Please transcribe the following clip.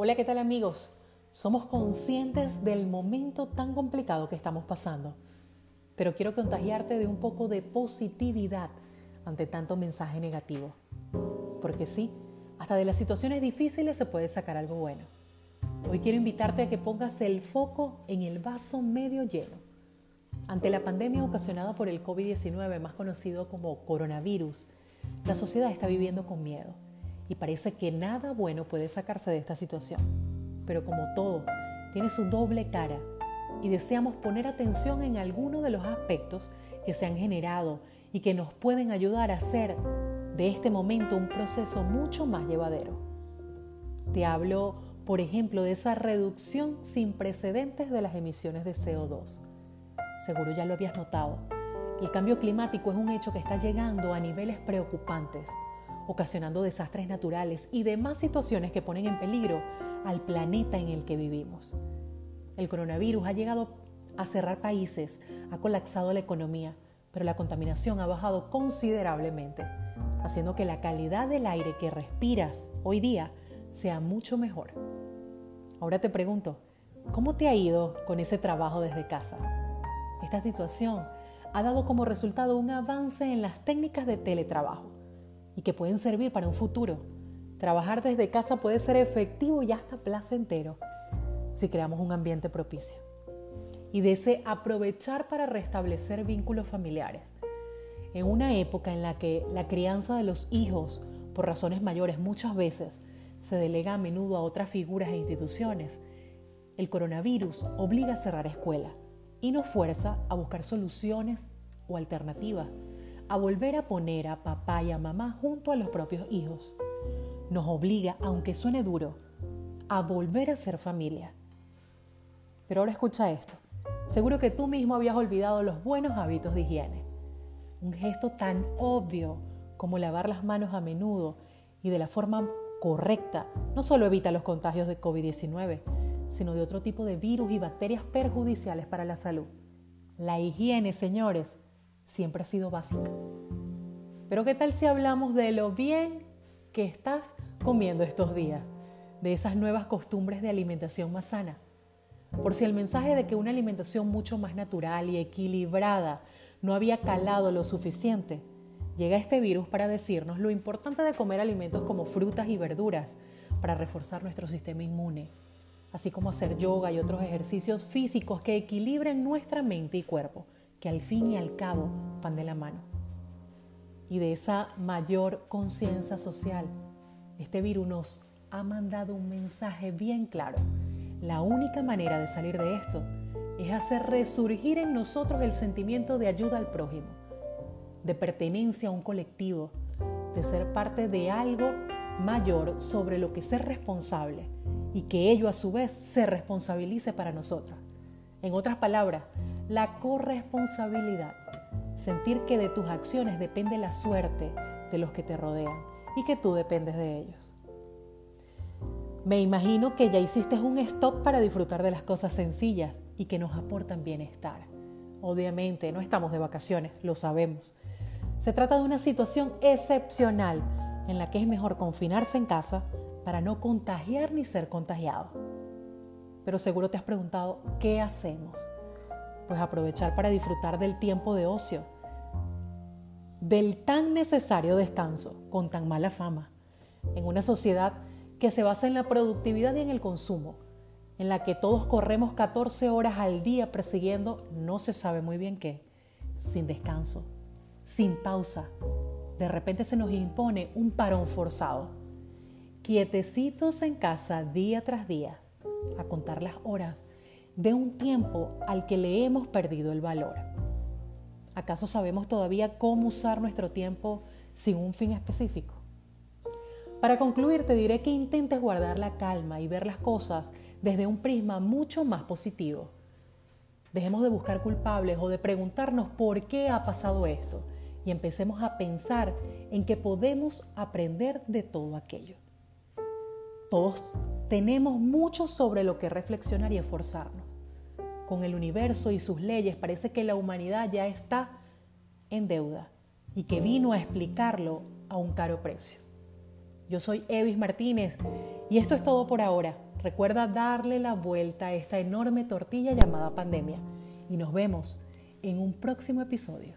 Hola, ¿qué tal amigos? Somos conscientes del momento tan complicado que estamos pasando, pero quiero contagiarte de un poco de positividad ante tanto mensaje negativo. Porque sí, hasta de las situaciones difíciles se puede sacar algo bueno. Hoy quiero invitarte a que pongas el foco en el vaso medio lleno. Ante la pandemia ocasionada por el COVID-19, más conocido como coronavirus, la sociedad está viviendo con miedo y parece que nada bueno puede sacarse de esta situación. Pero como todo, tiene su doble cara y deseamos poner atención en algunos de los aspectos que se han generado y que nos pueden ayudar a hacer de este momento un proceso mucho más llevadero. Te hablo, por ejemplo, de esa reducción sin precedentes de las emisiones de CO2. Seguro ya lo habías notado. El cambio climático es un hecho que está llegando a niveles preocupantes ocasionando desastres naturales y demás situaciones que ponen en peligro al planeta en el que vivimos. El coronavirus ha llegado a cerrar países, ha colapsado la economía, pero la contaminación ha bajado considerablemente, haciendo que la calidad del aire que respiras hoy día sea mucho mejor. Ahora te pregunto, ¿cómo te ha ido con ese trabajo desde casa? Esta situación ha dado como resultado un avance en las técnicas de teletrabajo y que pueden servir para un futuro. Trabajar desde casa puede ser efectivo y hasta placentero si creamos un ambiente propicio. Y desee aprovechar para restablecer vínculos familiares. En una época en la que la crianza de los hijos, por razones mayores, muchas veces se delega a menudo a otras figuras e instituciones, el coronavirus obliga a cerrar escuela y nos fuerza a buscar soluciones o alternativas a volver a poner a papá y a mamá junto a los propios hijos. Nos obliga, aunque suene duro, a volver a ser familia. Pero ahora escucha esto. Seguro que tú mismo habías olvidado los buenos hábitos de higiene. Un gesto tan obvio como lavar las manos a menudo y de la forma correcta no solo evita los contagios de COVID-19, sino de otro tipo de virus y bacterias perjudiciales para la salud. La higiene, señores, siempre ha sido básica. Pero ¿qué tal si hablamos de lo bien que estás comiendo estos días? De esas nuevas costumbres de alimentación más sana. Por si el mensaje de que una alimentación mucho más natural y equilibrada no había calado lo suficiente, llega este virus para decirnos lo importante de comer alimentos como frutas y verduras para reforzar nuestro sistema inmune, así como hacer yoga y otros ejercicios físicos que equilibren nuestra mente y cuerpo que al fin y al cabo van de la mano. Y de esa mayor conciencia social, este virus nos ha mandado un mensaje bien claro. La única manera de salir de esto es hacer resurgir en nosotros el sentimiento de ayuda al prójimo, de pertenencia a un colectivo, de ser parte de algo mayor sobre lo que ser responsable y que ello a su vez se responsabilice para nosotros. En otras palabras, la corresponsabilidad. Sentir que de tus acciones depende la suerte de los que te rodean y que tú dependes de ellos. Me imagino que ya hiciste un stop para disfrutar de las cosas sencillas y que nos aportan bienestar. Obviamente, no estamos de vacaciones, lo sabemos. Se trata de una situación excepcional en la que es mejor confinarse en casa para no contagiar ni ser contagiado. Pero seguro te has preguntado, ¿qué hacemos? Pues aprovechar para disfrutar del tiempo de ocio, del tan necesario descanso con tan mala fama, en una sociedad que se basa en la productividad y en el consumo, en la que todos corremos 14 horas al día persiguiendo no se sabe muy bien qué, sin descanso, sin pausa. De repente se nos impone un parón forzado. Quietecitos en casa día tras día, a contar las horas, de un tiempo al que le hemos perdido el valor. ¿Acaso sabemos todavía cómo usar nuestro tiempo sin un fin específico? Para concluir, te diré que intentes guardar la calma y ver las cosas desde un prisma mucho más positivo. Dejemos de buscar culpables o de preguntarnos por qué ha pasado esto y empecemos a pensar en que podemos aprender de todo aquello. Todos tenemos mucho sobre lo que reflexionar y esforzarnos con el universo y sus leyes, parece que la humanidad ya está en deuda y que vino a explicarlo a un caro precio. Yo soy Evis Martínez y esto es todo por ahora. Recuerda darle la vuelta a esta enorme tortilla llamada pandemia y nos vemos en un próximo episodio.